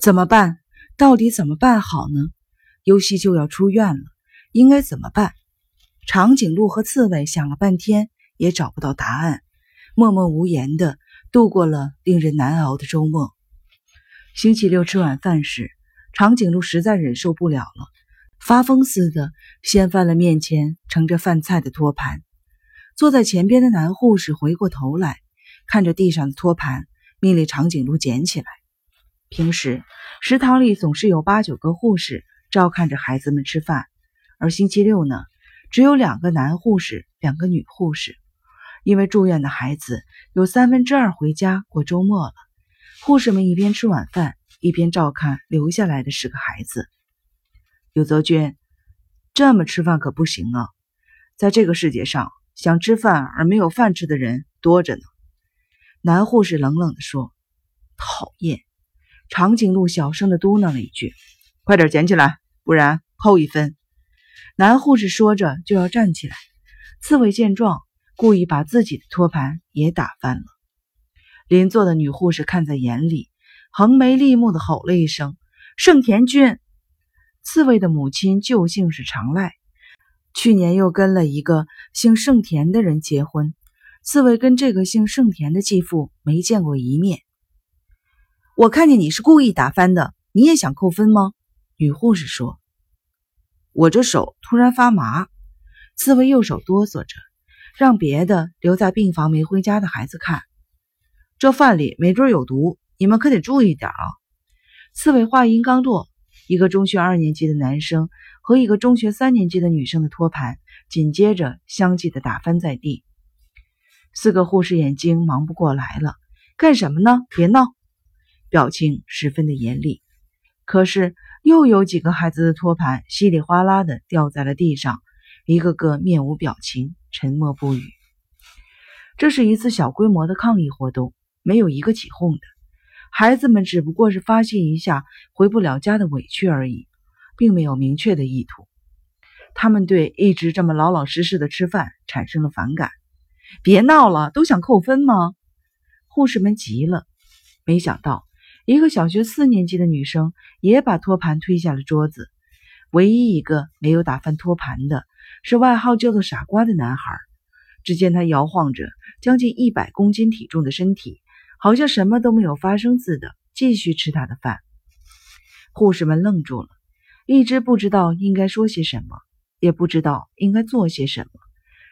怎么办？到底怎么办好呢？尤西就要出院了，应该怎么办？长颈鹿和刺猬想了半天，也找不到答案，默默无言的度过了令人难熬的周末。星期六吃晚饭时，长颈鹿实在忍受不了了，发疯似的掀翻了面前盛着饭菜的托盘。坐在前边的男护士回过头来，看着地上的托盘，命令长颈鹿捡起来。平时食堂里总是有八九个护士照看着孩子们吃饭，而星期六呢，只有两个男护士，两个女护士。因为住院的孩子有三分之二回家过周末了，护士们一边吃晚饭，一边照看留下来的十个孩子。有泽娟，这么吃饭可不行啊！在这个世界上。想吃饭而没有饭吃的人多着呢。男护士冷冷地说：“讨厌。”长颈鹿小声地嘟囔了一句：“快点捡起来，不然扣一分。”男护士说着就要站起来。刺猬见状，故意把自己的托盘也打翻了。邻座的女护士看在眼里，横眉立目地吼了一声：“盛田君！”刺猬的母亲旧姓是长濑。去年又跟了一个姓盛田的人结婚，刺猬跟这个姓盛田的继父没见过一面。我看见你是故意打翻的，你也想扣分吗？女护士说。我这手突然发麻，刺猬右手哆嗦着，让别的留在病房没回家的孩子看。这饭里没准有毒，你们可得注意点啊！刺猬话音刚落，一个中学二年级的男生。和一个中学三年级的女生的托盘紧接着相继的打翻在地，四个护士眼睛忙不过来了，干什么呢？别闹，表情十分的严厉。可是又有几个孩子的托盘稀里哗啦的掉在了地上，一个个面无表情，沉默不语。这是一次小规模的抗议活动，没有一个起哄的，孩子们只不过是发泄一下回不了家的委屈而已。并没有明确的意图，他们对一直这么老老实实的吃饭产生了反感。别闹了，都想扣分吗？护士们急了。没想到，一个小学四年级的女生也把托盘推下了桌子。唯一一个没有打翻托盘的是外号叫做“傻瓜”的男孩。只见他摇晃着将近一百公斤体重的身体，好像什么都没有发生似的，继续吃他的饭。护士们愣住了。一直不知道应该说些什么，也不知道应该做些什么，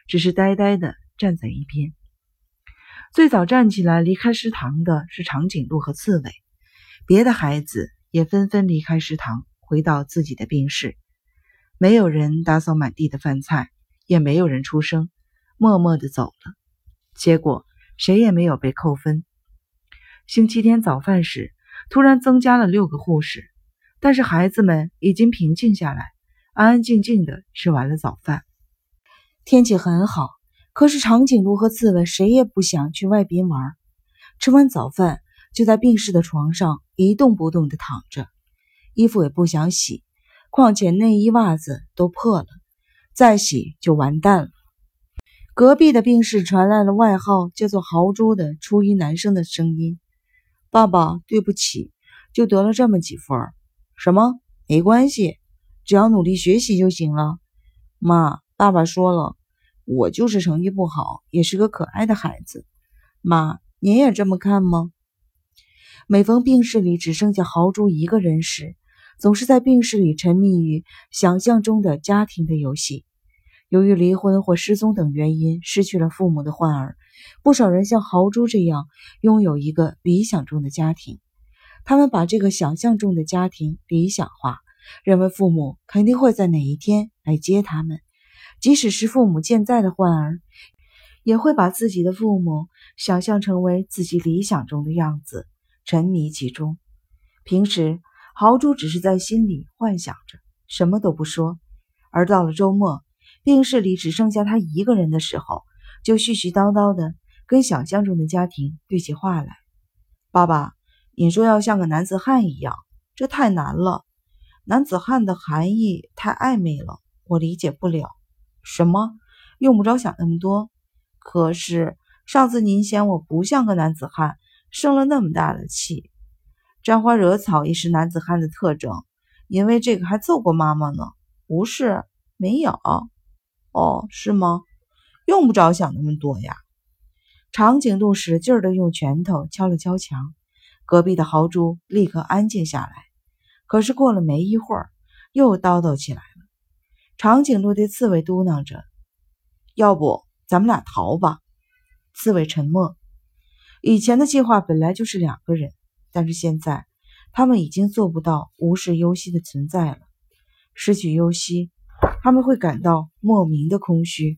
只是呆呆的站在一边。最早站起来离开食堂的是长颈鹿和刺猬，别的孩子也纷纷离开食堂，回到自己的病室。没有人打扫满地的饭菜，也没有人出声，默默的走了。结果谁也没有被扣分。星期天早饭时，突然增加了六个护士。但是孩子们已经平静下来，安安静静的吃完了早饭。天气很好，可是长颈鹿和刺猬谁也不想去外边玩。吃完早饭，就在病室的床上一动不动的躺着，衣服也不想洗，况且内衣袜子都破了，再洗就完蛋了。隔壁的病室传来了外号叫做“豪猪”的初一男生的声音：“爸爸，对不起，就得了这么几分。”什么？没关系，只要努力学习就行了。妈，爸爸说了，我就是成绩不好，也是个可爱的孩子。妈，您也这么看吗？每逢病室里只剩下豪猪一个人时，总是在病室里沉迷于想象中的家庭的游戏。由于离婚或失踪等原因失去了父母的患儿，不少人像豪猪这样拥有一个理想中的家庭。他们把这个想象中的家庭理想化，认为父母肯定会在哪一天来接他们，即使是父母健在的患儿，也会把自己的父母想象成为自己理想中的样子，沉迷其中。平时，豪猪只是在心里幻想着，什么都不说；而到了周末，病室里只剩下他一个人的时候，就絮絮叨叨的跟想象中的家庭对起话来：“爸爸。”你说要像个男子汉一样，这太难了。男子汉的含义太暧昧了，我理解不了。什么？用不着想那么多。可是上次您嫌我不像个男子汉，生了那么大的气。沾花惹草也是男子汉的特征，因为这个还揍过妈妈呢。不是，没有。哦，是吗？用不着想那么多呀。长颈鹿使劲的用拳头敲了敲墙，隔壁的豪猪立刻安静下来。可是过了没一会儿，又叨叨起来了。长颈鹿对刺猬嘟囔着：“要不咱们俩逃吧？”刺猬沉默。以前的计划本来就是两个人。但是现在，他们已经做不到无视尤西的存在了。失去尤西，他们会感到莫名的空虚。